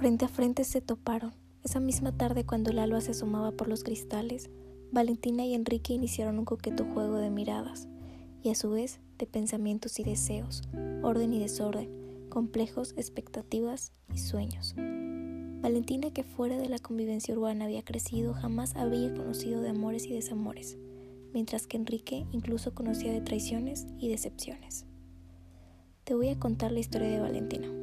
Frente a frente se toparon. Esa misma tarde cuando el alba se asomaba por los cristales, Valentina y Enrique iniciaron un coqueto juego de miradas y a su vez de pensamientos y deseos, orden y desorden, complejos, expectativas y sueños. Valentina, que fuera de la convivencia urbana había crecido, jamás había conocido de amores y desamores, mientras que Enrique incluso conocía de traiciones y decepciones. Te voy a contar la historia de Valentina.